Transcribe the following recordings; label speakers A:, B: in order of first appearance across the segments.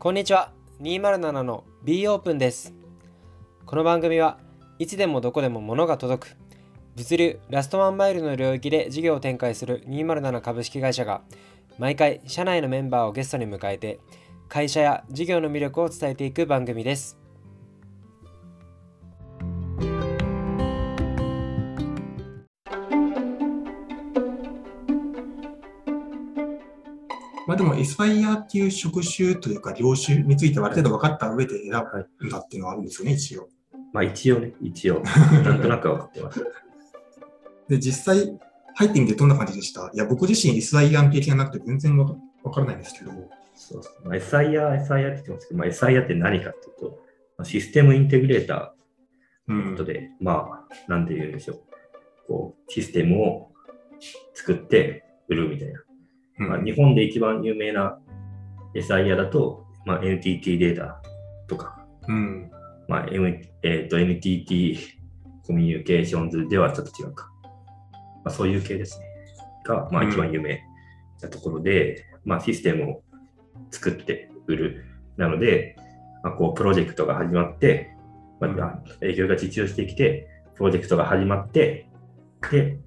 A: こんにちは。207の B オープンです。この番組はいつでもどこでも物が届く物流ラストワンマイルの領域で事業を展開する207株式会社が毎回社内のメンバーをゲストに迎えて会社や事業の魅力を伝えていく番組です。
B: まあでも、エスファイアっていう職種というか、業種についてはある程度分かった上で選ぶんだっていうのはあるんですよね、一応。
C: まあ一応ね、一応。なんとなくは分かってます。
B: で、実際、入ってみてどんな感じでした？いや、僕自身 SIR 経験がなくて全然わからないんですけど。
C: そうそう。まあ、SIR、SIR って言ってますけど、まあ、SIR って何かっていうと、まあ、システムインテグレーターのことで、まあ、なんて言うんでしょう。こう、システムを作って売るみたいな。
B: うん
C: まあ、日本で一番有名な SIR だと、まあ、NTT データとか、
B: うん。
C: まあ M えー、と NTT コミュニケーションズではちょっと違うか。まあ、そういう系ですね。が、まあ、
B: うん
C: 一番有名なところで、まあ、システムを作って売る。なので、まあ、こうプロジェクトが始まって、ま
B: うん
C: あ、営業が受注してきて、プロジェクトが始まって、で、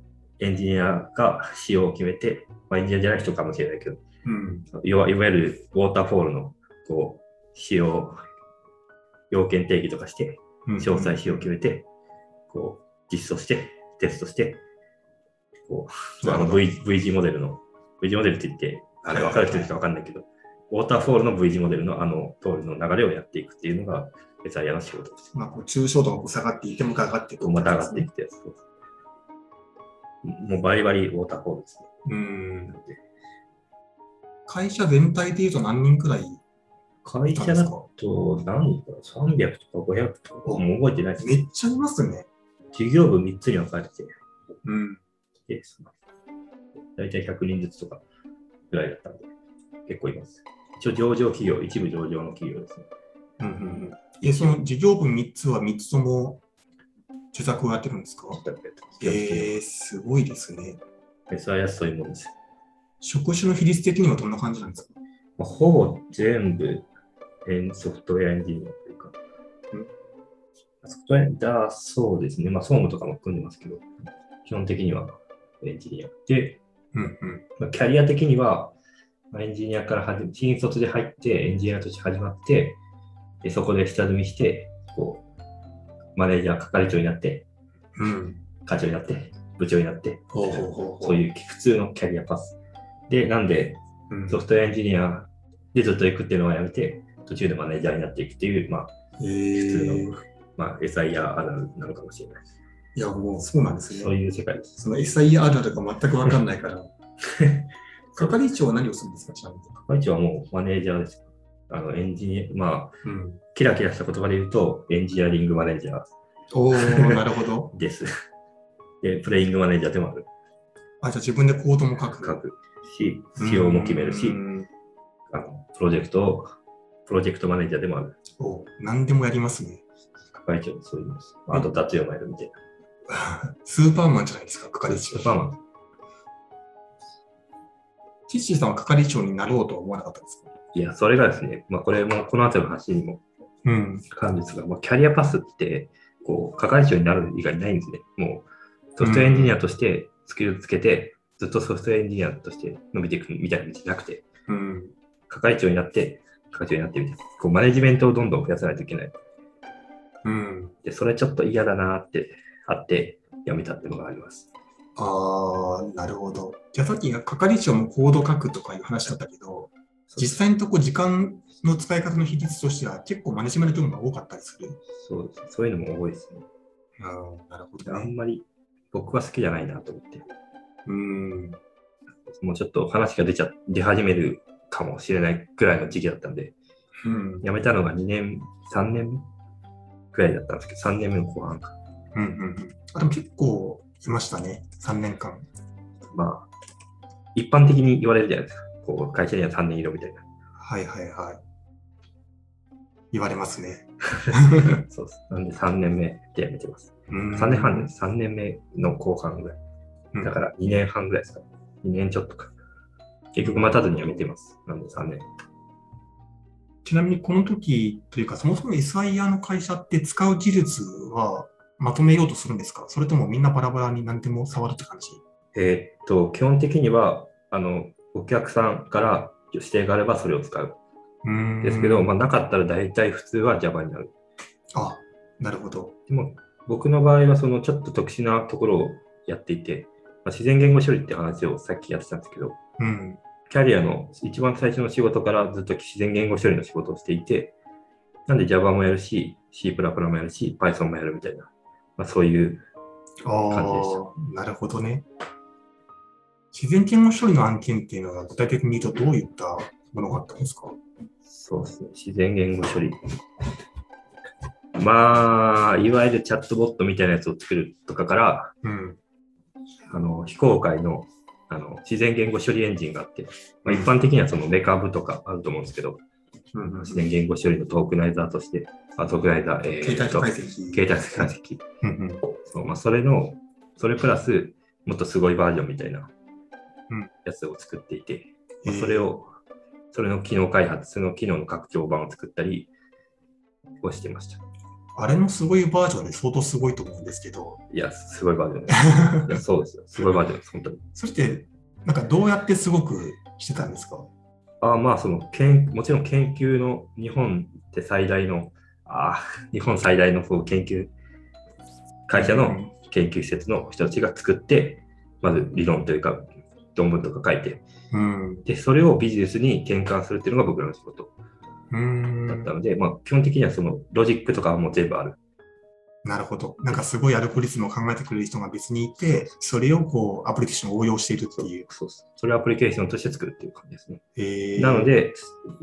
C: エンジニアが仕様を決めて、まあ、エンジニアじゃない人かもしれないけど、
B: うん。
C: いわゆるウォーターフォールのこう仕様、要件定義とかして、
B: うん
C: 詳細仕様を決めて、こう実装して、テストして、こうあの v, v 字モデルの、V 字モデルって言って、あれ分かる人しか分かんないけど、ウォーターフォールの V 字モデルのあの通りの流れをやっていくっていうのが、エサイヤの仕事です。
B: まあ、こう抽象度が下がっていて、も上がっていく。
C: また上がっていくってやつ。もうバリバリウォーターールですね。
B: うん。会社全体でいうと何人くらい
C: 会社だと何人かな ?300 とか500とか、もう覚えてないです
B: めっちゃいますね。
C: 事業部3つに分かれて
B: うん。
C: て、大体100人ずつとかぐらいだったんで、結構います。一応上場企業、一部上場の企業ですね。
B: うんうんうん。え、その事業部3つは3つとも受託をやってるんですか？えー、すごいですね。
C: SIS そういうもんです。
B: 職種の比率的にはどんな感じなんですか？
C: まあ、ほぼ全部エンソフトウェアエンジニアというか、ソフトウェアだそうですね。まあ、総務とかも組んでますけど、基本的にはエンジニア。で、
B: うんうん。
C: まあ、キャリア的には、まあエンジニアから始め、新卒で入って、エンジニアとして始まって、でそこで下積みして、こう、マネージャー、係長になって、
B: うん。
C: 課長になって、部長になって、
B: ほうほうほう
C: そういう普通のキャリアパス。で、なんで、
B: うん
C: ソフトウェアエンジニアでずっと行くっていうのはやめて、途中でマネージャーになっていくっていう、まあ、
B: え
C: 普通
B: ー
C: の、まあ、SIR あるなのかもしれない。
B: いや、もうそうなんですね。
C: そういう世界です。
B: その SIR あるあるが全くわかんないから。係長は何をするんですか、ちなみに。
C: 係長はもうマネージャーです。あの、エンジニア、まあ、
B: うん。
C: キラキラした言葉で言うと、エンジニアリングマネージャー
B: おー、なるほど。
C: です。で、プレイングマネージャーでもある。
B: あ、じゃあ自分でコードも書く。
C: 書くし、仕様も決めるし
B: う、ん
C: あのプロジェクトを、プロジェクトマネージャーでもある。
B: お何でもやりますね。
C: 係長そういうのです。あと、雑用もやるみたいな。
B: スーパーマンじゃないですか、係長。
C: まあまあ、
B: ティッシーさんは係長になろうとは思わなかったんですか？
C: いや、それがですね、まあ、これも、この後の話にも
B: うん。
C: かかるんですが、まあ、キャリアパスって、こう、係長になる以外ないんですね。もう、ソフトウェアエンジニアとしてスキルつけて、ずっとソフトウェアエンジニアとして伸びていくみたいな道じゃなくて、
B: うん。
C: 係長になって、係長になってみたいな。こう、マネジメントをどんどん増やさないといけない。
B: うん。
C: で、それちょっと嫌だなってあって、やめたっていうのがあります。
B: ああ、なるほど。じゃあさっき係長もコード書くとかいう話だったけど、実際のとこ時間の使い方の比率としては結構マネジメント業務が多かったりする。
C: そうです。そういうのも多いですね。
B: あなるほ
C: で
B: どね。
C: あんまり僕は好きじゃないなと思って。
B: うん。
C: もうちょっと話が出ちゃ、出始めるかもしれないくらいの時期だったんで、
B: うん。
C: 辞めたのが2年、3年目くらいだったんですけど、3年目の後半か。
B: うんうんうん。あ、でも結構いましたね。3年間。
C: まあ、一般的に言われるじゃないですか。こう、会社には3年いろみたいな。
B: はいはいはい。言われますね。
C: そうです。なんで3年目で辞めてます。
B: うん
C: 3年半です。3年目の後半ぐらい。
B: うん
C: だから2年半ぐらいですか。2年ちょっとか。結局待たずに辞めてます。なんで3年。
B: ちなみにこの時というか、そもそも SIR の会社って使う技術はまとめようとするんですか？それともみんなバラバラに何でも触るって感じ？
C: えーっと、基本的には、あの、お客さんから指定があればそれを使う。
B: う
C: ですけど、まあ、なかったら大体普通は Java になる。
B: あ、なるほど。
C: でも、僕の場合は、そのちょっと特殊なところをやっていて、まあ、自然言語処理って話をさっきやってたんですけど、
B: うん。
C: キャリアの一番最初の仕事からずっと自然言語処理の仕事をしていて、なんで Java もやるし、C++ もやるし、Python もやるみたいな、まあ、そういう、
B: あ
C: 感じでし
B: あ、なるほどね。自然言語処理の案件っていうのは具体的に言うとどういったものがあったんですか？
C: そうですね、自然言語処理。まあ、いわゆるチャットボットみたいなやつを作るとかから、
B: うん。
C: あの非公開のあの自然言語処理エンジンがあって、まあ、一般的にはそのメカブとかあると思うんですけど、
B: うん
C: 自然言語処理のトークナイザーとして、あトークナイザー、えー
B: 携帯
C: と
B: 解析。
C: 携帯解析。
B: うんうん
C: そうまあ、それの、それプラス、もっとすごいバージョンみたいな
B: うん
C: やつを作っていて、まあ
B: へー
C: それを、それの機能開発、その機能の拡張版を作ったりをしてました。
B: あれのすごいバージョンで相当すごいと思うんですけど、
C: いや、すごいバージョンです。いやそうですよ。すごいバージョンです、本当に。
B: それって、なんかどうやってすごくしてたんですか？
C: あまあそのけん、もちろん研究の日本って最大の、あ日本最大のそう研究会社の
B: うん
C: 研究施設の人たちが作って、まず理論というか、論文とか書いて、
B: うん。
C: で、それをビジネスに転換するっていうのが僕らの仕事。だったので、まあ基本的にはそのロジックとかはもう全部ある。
B: なるほど。なんかすごいアルゴリズムを考えてくれる人が別にいて、それをこうアプリケーションを応用しているっていう。
C: そうです。それをアプリケーションとして作るっていう感じですね。
B: えー
C: なの、で、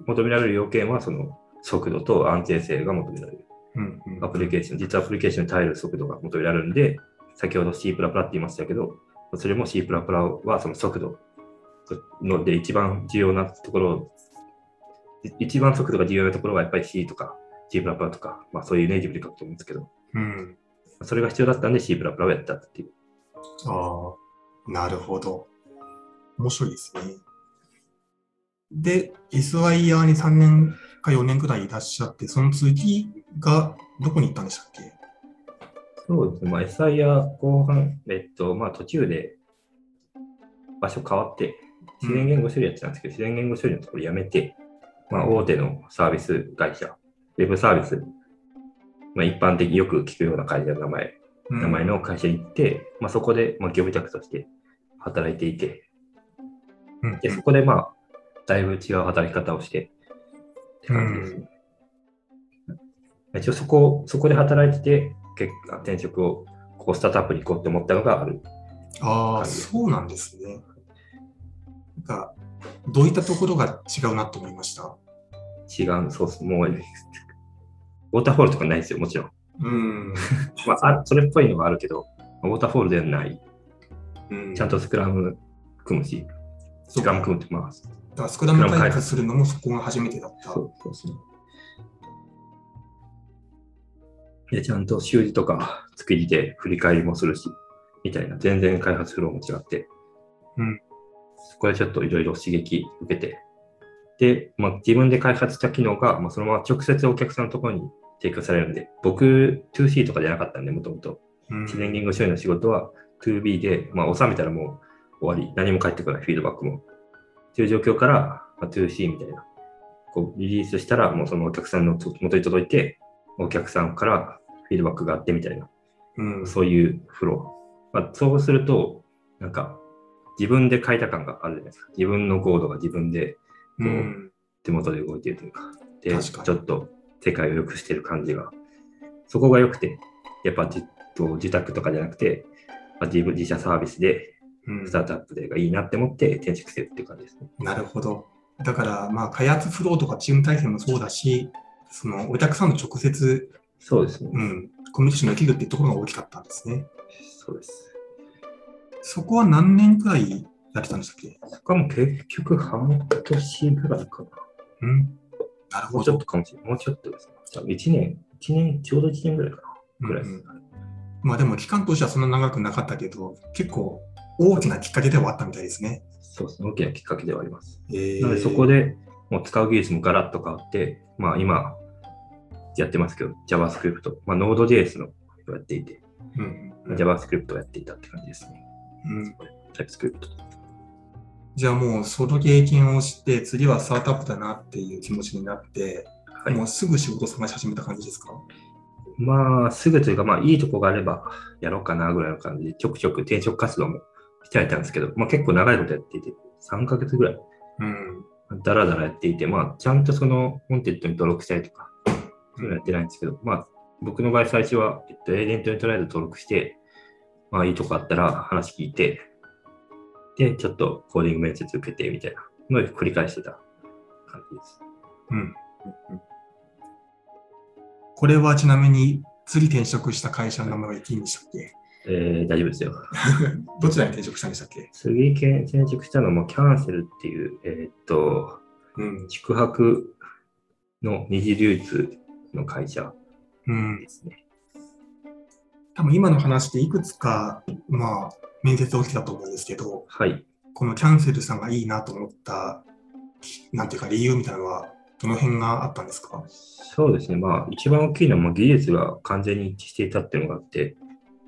C: 求められる要件はその速度と安定性が求められる。
B: うんうん
C: アプリケーション、実はアプリケーションに耐える速度が求められるんで、先ほど C++ って言いましたけど、それも C++ はその速度ので一番重要なところ一番速度が重要なところはやっぱり C とか C++ とか、まあそういうネイティブで書くと思うんですけど、
B: うん。
C: それが必要だったんで C++ をやったっていう。
B: ああ、なるほど。面白いですね。で、SIR に3年か4年くらいいらっしゃって、その次がどこに行ったんでしたっけ？
C: そうですね、まあ、SIR 後半、えっと、まあ途中で場所変わって、自然言語処理やってたんですけど、自然言語処理のところやめて、まあ大手のサービス会社、ウェブサービス、まあ一般的によく聞くような会社の名前、名前の会社に行って、まあそこで、まあ業務委託として働いていて、
B: うん。
C: で、そこでまあ、だいぶ違う働き方をして、って感じですね。一応そこ、そこで働いてて、結果転職を、ここスタートアップに行こうって思ったのがある。
B: ああ、そうなんですね。なんか、どういったところが違うなと思いました？
C: 違う、そうっす。もう、ウォーターフォールとかないですよ、もちろん。
B: うん。
C: まあ、あそれっぽいのがあるけど、ウォーターフォールではない。
B: うん
C: ちゃんとスクラム組むし、スクラム組むってます。
B: だからスクラム開発するのもそこが初めてだった。
C: そうそうそう。で、ちゃんと習字とか作りで振り返りもするし、みたいな、全然開発フローも違って、
B: うん。
C: そこでちょっといろいろ刺激受けて、で、まあ、自分で開発した機能が、まあ、そのまま直接お客さんのところに提供されるんで、僕、2C とかじゃなかったんで、もともと。
B: うん
C: 自然言語処理の仕事は 2B で、まあ、収めたらもう終わり、何も返ってこない、フィードバックも。という状況から、まあ、2C みたいな、こうリリースしたら、もうそのお客さんの元に届いて、お客さんからフィードバックがあってみたいな、
B: うん。
C: そういうフロー。まあ、そうすると、なんか、自分で書いた感があるじゃないですか。自分のコードが自分で
B: うん。
C: 手元で動いてるというか、で、ちょっと世界を良くしてる感じが、そこが良くて、やっぱじと自宅とかじゃなくて、まあ、自分自社サービスで、
B: うん
C: スタートアップでがいいなって思って転職してるっていう感じですね。
B: なるほど。だから、まあ、開発フローとかチーム体制もそうだし、そのお客さんの直接、
C: そうですね。
B: うん、コミュニケーションできるっていうところが大きかったんですね。
C: そうです。
B: そこは何年くらいやってたんでしたっけ？
C: そこはもう結局半年ぐらいかな。
B: うん。なるほど
C: もうちょっと。かもしれない。もうちょっとですね。多分1年、1年、ちょうど1年ぐらいかな。ぐらいです。
B: うんまあでも期間としてはそんな長くなかったけど、結構大きなきっかけではあったみたいですね。
C: そうですね。大きなきっかけではあります。
B: えー
C: なのでそこでもう使う技術もガラッと変わって、まあ今やってますけど、JavaScript、まあ Node.js のをやっていて、
B: うん。
C: JavaScript をやっていたって感じですね。
B: うん、
C: TypeScript。
B: じゃあもうその経験をして、次はスタートアップだなっていう気持ちになって、
C: はい
B: もうすぐ仕事を探し始めた感じですか？
C: まあ、すぐというか、まあ、いいとこがあればやろうかなぐらいの感じで、ちょくちょく転職活動もしてはいたんですけど、まあ結構長いことやっていて、3ヶ月ぐらい、
B: うん。
C: だらだらやっていて、まあ、ちゃんとそのコンテンツに登録したりとか、そういうのやってないんですけど、まあ、僕の場合最初は、えっと、エージェントにとりあえず登録して、まあ、いいとこあったら話聞いて、で、ちょっとコーディング面接受けてみたいなのを繰り返してた感じです。
B: うん。これはちなみに次転職した会社の名前はんでしたっけ？
C: えー、大丈夫ですよ。
B: どちらに転職したんでしたっけ？
C: 次、転職したのもキャンセルっていう、えーっと、
B: うん。
C: 宿泊の二次流通の会社
B: うん
C: で。すね。
B: 多分今の話でいくつか、まあ、面接を受けたと思うんですけど、
C: はい。
B: このキャンセルさんがいいなと思った、なんていうか理由みたいなのは、どの辺があったんですか？
C: そうですね。まあ、一番大きいのは、まあ、技術が完全に一致していたっていうのがあって、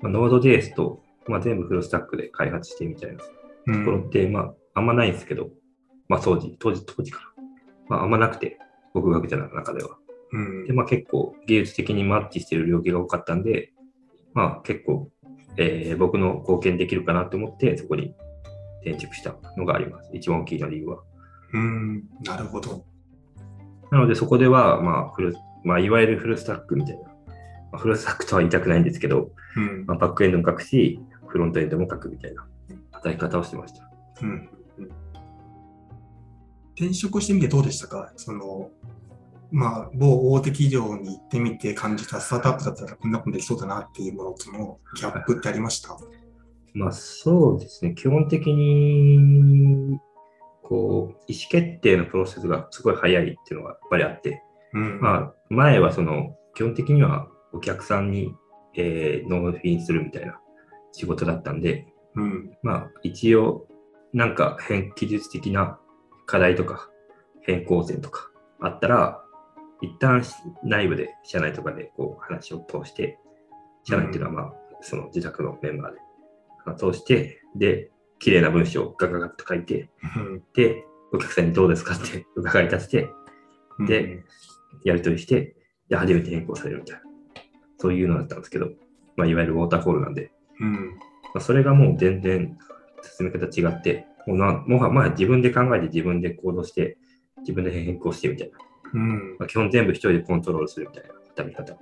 C: まあ、Node.js と、まあ、全部フルスタックで開発してみたいなと
B: う
C: ころって、まあ、あんまないんですけど、まあ、当時、当時、当時から。まあ、あんまなくて、僕が受けた中では。
B: うん
C: で、まあ、結構、技術的にマッチしている領域が多かったんで、まあ、結構、えー僕の貢献できるかなと思って、そこに転職したのがあります。一番大きいの理由は。
B: うん、なるほど。
C: なので、そこでは、まあ、フル、まあ、いわゆるフルスタックみたいな、まあ、フルスタックとは言いたくないんですけど、
B: うん
C: まあ、バックエンドも書くし、フロントエンドも書くみたいな働き方をしてました。
B: うんうん転職してみてどうでしたか？その、まあ、某大手企業に行ってみて感じたスタートアップだったらこんなことできそうだなっていうものとのギャップってありました？
C: まあ、そうですね。基本的に、こう、意思決定のプロセスがすごい早いっていうのがやっぱりあって、
B: うん。
C: まあ、前はその、基本的にはお客さんに、えー納品するみたいな仕事だったんで、
B: うん。
C: まあ、一応、なんか変、技術的な課題とか、変更点とかあったら、一旦内部で、社内とかでこう話を通して、社内っていうのはまあ、その自宅のメンバーで、まあ通して、で、綺麗な文章をガガガッと書いて、で、お客さんにどうですかって 伺い出して、
B: うん
C: で、やり取りして、で、初めて変更されるみたいな、そういうのだったんですけど、まあ、いわゆるウォーターフォールなんで、
B: うん。
C: まあ、それがもう全然進め方違って、もうなもはまあ自分で考えて自分で行動して、自分で変更してみたいな。
B: うん。
C: まあ、基本全部一人でコントロールするみたいな働き方。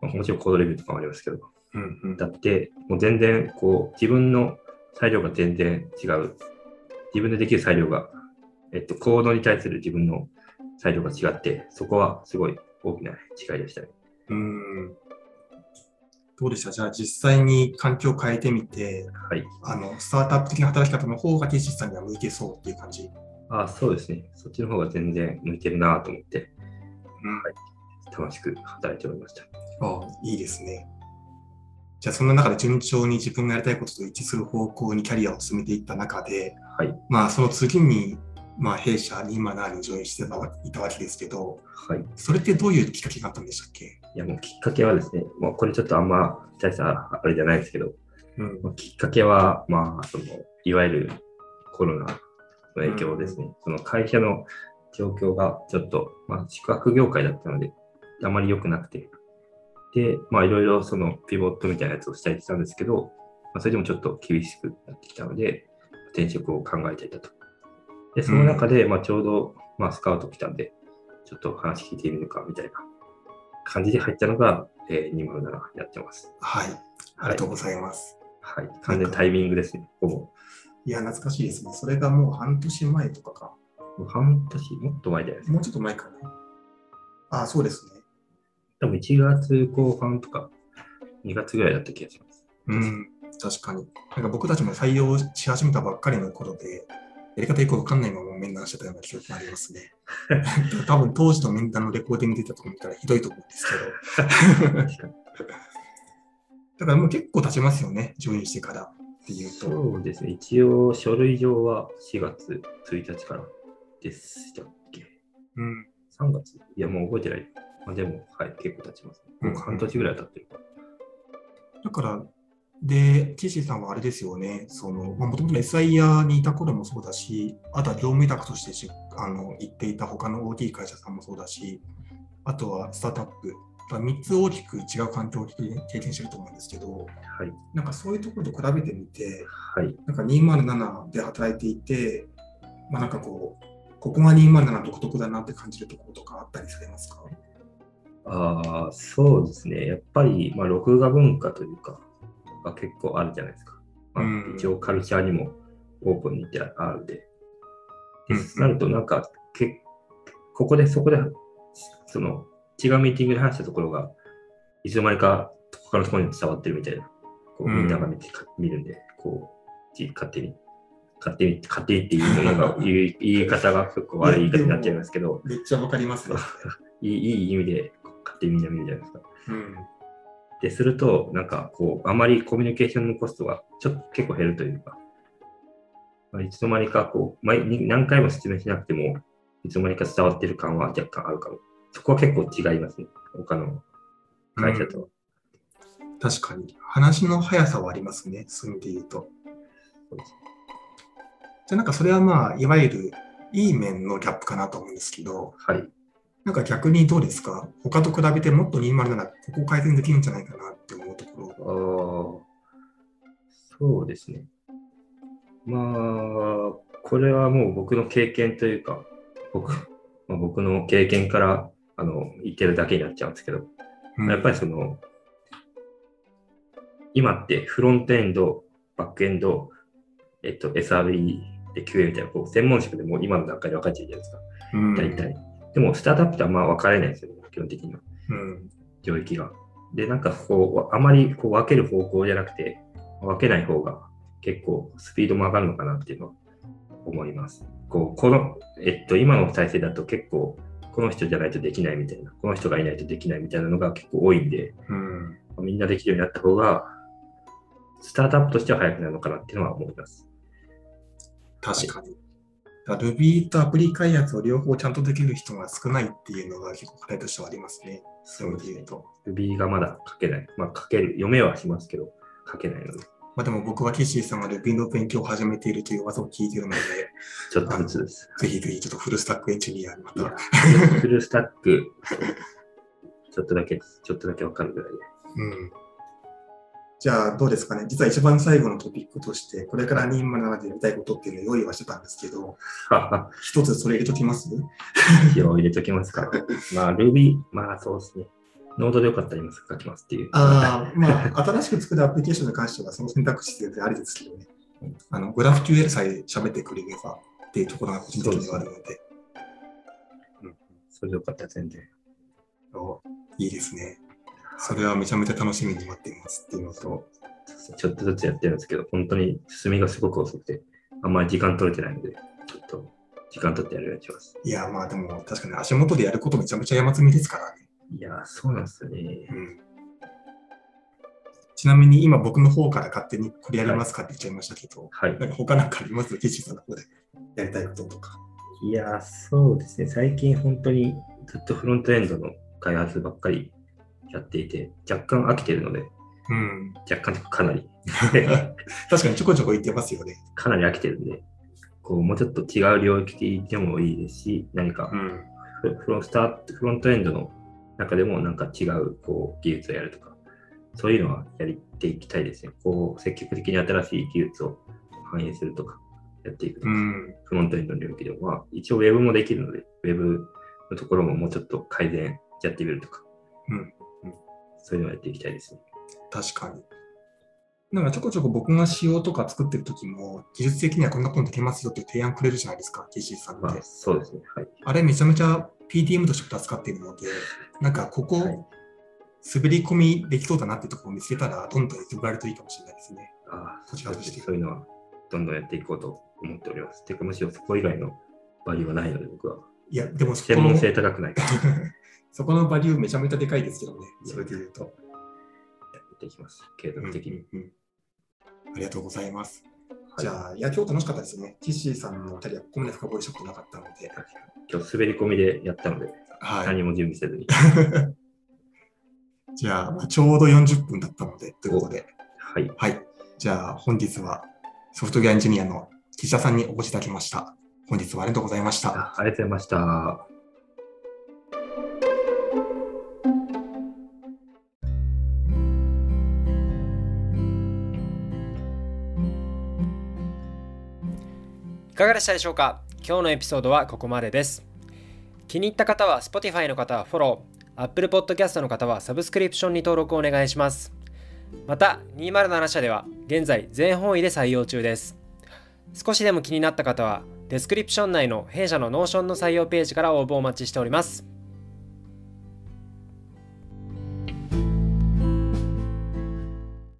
C: まあ、もちろんコードレビューとかもありますけど、
B: うん。うん
C: だって、もう全然こう自分の裁量が全然違う。自分でできる裁量が、えっと、コードに対する自分の裁量が違って、そこはすごい大きな違いでしたね。
B: うん。どうでした？じゃあ実際に環境を変えてみて、
C: はい。
B: あの、スタートアップ的な働き方の方がティッシスさんには向いてそうっていう感じ？
C: あそうですね。そっちの方が全然向いてるなと思って、
B: うん
C: 楽しく働いておりました。
B: ああ、いいですね。じゃあ、そんな中で順調に自分がやりたいことと一致する方向にキャリアを進めていった中で、
C: はい。
B: まあ、その次に、まあ、弊社207にジョインしていたわけですけど、
C: はい。
B: それってどういうきっかけがあったんでしたっけ？
C: いや、もうきっかけはですね、もうこれちょっとあんま大したあれじゃないですけど、
B: うん。
C: まあきっかけは、まあ、その、いわゆるコロナの影響ですね。その会社の状況がちょっと、まあ、宿泊業界だったので、あまり良くなくて、で、まあ、いろいろそのピボットみたいなやつをしたりしたんですけど、まあ、それでもちょっと厳しくなってきたので、転職を考えていたと。で、その中で、まあ、ちょうど、まあ、スカウト来たんで、ちょっと話聞いてみるか、みたいな感じで入ったのが、えー、207やってます。
B: はい。ありがとうございます。
C: はい。完全タイミングですね、ほぼ。
B: いや、懐かしいですね。それがもう半年前とかか。
C: もう半年、もっと前じゃないですか。
B: もうちょっと前かね。ああ、そうですね。
C: 多分1月後半とか2月ぐらいだった気がします。
B: うん、確かに。なんか僕たちも採用し始めたばっかりの頃で、やり方よくわかんないまま面談してたような記憶がありますね。多分当時の面談のレコーディング出たと思ったらひどいと思うんですけど。だからもう結構経ちますよね、ジョインしてからっていうと。
C: そうですね。一応書類上は4月1日からでしたっけ？
B: うん。
C: ?3 月？いや、もう覚えてない。まあ、でも、はい、結構経ちます。
B: うん
C: もう半年ぐらい経ってるか
B: だから、で、キシーさんはあれですよね、その、もともと SIR にいた頃もそうだし、あとは業務委託としてしあの行っていた他の大きい会社さんもそうだし、あとはスタートアップ、3つ大きく違う環境を経験してると思うんですけど、
C: はい。
B: なんかそういうところと比べてみて、
C: はい。
B: なんか207で働いていて、まあなんかこう、ここが207独特だなって感じるところとかあったりされますか？
C: ああ、そうですね。やっぱり、まあ、録画文化というか、が結構あるじゃないですか。まあ
B: うん
C: 一応カルチャーにもオープンにってあるで。
B: うん
C: でなると、なんか、けここで、そこで、その、違うミーティングで話したところが、いつの間にか他のところに伝わってるみたいな、こう
B: うん
C: みんなが見て、か見るんで、こう、じ勝手に、勝手に、勝手にっていうものが、言い言い方が結構悪い言い方になっちゃいますけど、
B: めっちゃわかりますね。
C: いいいい意味で勝手にみんな見るじゃないですか。
B: うん。
C: で、すると、なんか、こう、あまりコミュニケーションのコストがちょっと結構減るというか、まあ、いつの間にか、こう、何回も説明しなくても、いつの間にか伝わってる感は若干あるかも。そこは結構違いますね。他の会社とは。
B: 確かに。話の速さはありますね。そういう意味で言うと。じゃあなんかそれはまあ、いわゆるいい面のギャップかなと思うんですけど、
C: はい。
B: なんか逆にどうですか？他と比べてもっと207、ここ改善できるんじゃないかなって思うところ。
C: ああ、そうですね。まあ、これはもう僕の経験というか、僕まあ、僕の経験からあの言ってるだけになっちゃうんですけど、
B: うん
C: やっぱりその、今ってフロントエンド、バックエンド、えっと、SRE で QA みたいな、こう専門職でもう今の段階で分かっちゃうじゃないですか、
B: うん
C: 大体。でも、スタートアップとはまあ分かれないですよね、基本的には。
B: うん
C: 領域が。で、なんかこう、あまりこう分ける方向じゃなくて、分けない方が結構スピードも上がるのかなっていうのは思います。こう、この、えっと、今の体制だと結構、この人じゃないとできないみたいな、この人がいないとできないみたいなのが結構多いんで、
B: うん
C: みんなできるようになった方が、スタートアップとしては早くなるのかなっていうのは思います。
B: 確かに。だから Ruby とアプリ開発を両方ちゃんとできる人が少ないっていうのが結構課題としてはありますね。そういう意味で言うと。
C: Ruby がまだ書けない。まあ書ける、読めはしますけど、書けないので、
B: まあでも僕はキッシーさんが Ruby の勉強を始めているという噂を聞いているので、
C: ちょっとずつです。
B: ぜひぜひちょっとフルスタックエンジニアにまた。
C: フルスタック、ちょっとだけ、ちょっとだけわかるぐらいで。
B: うんじゃあどうですかね。実は一番最後のトピックとして、これから207でやりたいことっていうのを用意はしてたんですけど、一つそれ入れときます？
C: 一応入れときますか。まあ、Ruby、まあそうですね。ノードでよかったら今書きますっていう。
B: ああ、まあ、新しく作るアプリケーションに関してはその選択肢でありですけどね。あの、グラフ QL さえ喋ってくれればっていうところが個人的にはあるので、
C: それでよかったら全然。
B: おいいですね。それはめちゃめちゃ楽しみに待っていますっていうのと、
C: ちょっとずつやってるんですけど、本当に進みがすごく遅くて、あんまり時間取れてないので、ちょっと時間取ってやるようにします。
B: いや、まあでも確かに足元でやることめちゃめちゃ山積みですからね。
C: いやー、そうなんですよね
B: う。んちなみに今僕の方から勝手にこれやりますかって言っちゃいましたけど、
C: はい。
B: なんか他なんかあります？キッシーさんの方でやりたいこととか。
C: いやー、そうですね。最近本当にずっとフロントエンドの開発ばっかりやっていて、若干飽きてるので、
B: うん。
C: 若干かかなり、
B: 確かにちょこちょこ言ってますよね。
C: かなり飽きてるんで、こうもうちょっと違う領域でもいいですし、何か
B: ん。
C: フフロンスタートフロントエンドの中でもなんか違うこう技術をやるとか、そういうのはやっていきたいですね。こう積極的に新しい技術を反映するとか、やっていくとか、
B: うん。
C: フロントエンドの領域でも、まあ、一応ウェブもできるので、ウェブのところももうちょっと改善やってみるとか、
B: うんうん
C: そういうのをやっていきたいですね。
B: 確かに。なんかちょこちょこ僕が仕様とか作ってる時も、技術的にはこんなことできますよって提案くれるじゃないですか、KC さんって。
C: まあ、そうですね。はい。
B: あれめちゃめちゃ PDM として扱っているので、なんかここ、
C: はい
B: 滑り込みできそうだなってところを見つけたら、どんどんやってもらえるといいかもしれないですね。
C: ああ、
B: こちらとして
C: そういうのはどんどんやっていこうと思っております。てか、むしろそこ以外のバリューはないので、僕は。
B: いや、でもそこの
C: 専門性高くない
B: そこのバリューめちゃめちゃでかいですけどね、それで言うと。
C: っていきます。継続的に。
B: うんうんうんありがとうございます。じゃあ、いや、今日楽しかったですね。ティッシーさんのキャリア、ここまで深掘りしたことなかったので。
C: 今日滑り込みでやったので、はい、何も準備せずに。
B: じゃあ、ちょうど40分だったので、ということで。
C: はい。
B: はい。じゃあ、本日はソフトウェアエンジニアの岸田さんにお越しいただきました。本日はありがとうございました。
C: ありがとうございました。
A: いかがでしたでしょうか？今日のエピソードはここまでです。気に入った方は Spotify の方はフォロー、Apple Podcast の方はサブスクリプションに登録をお願いします。また、207社では現在全方位で採用中です。少しでも気になった方は、 description 内の弊社の Notion の採用ページから応募をお待ちしております。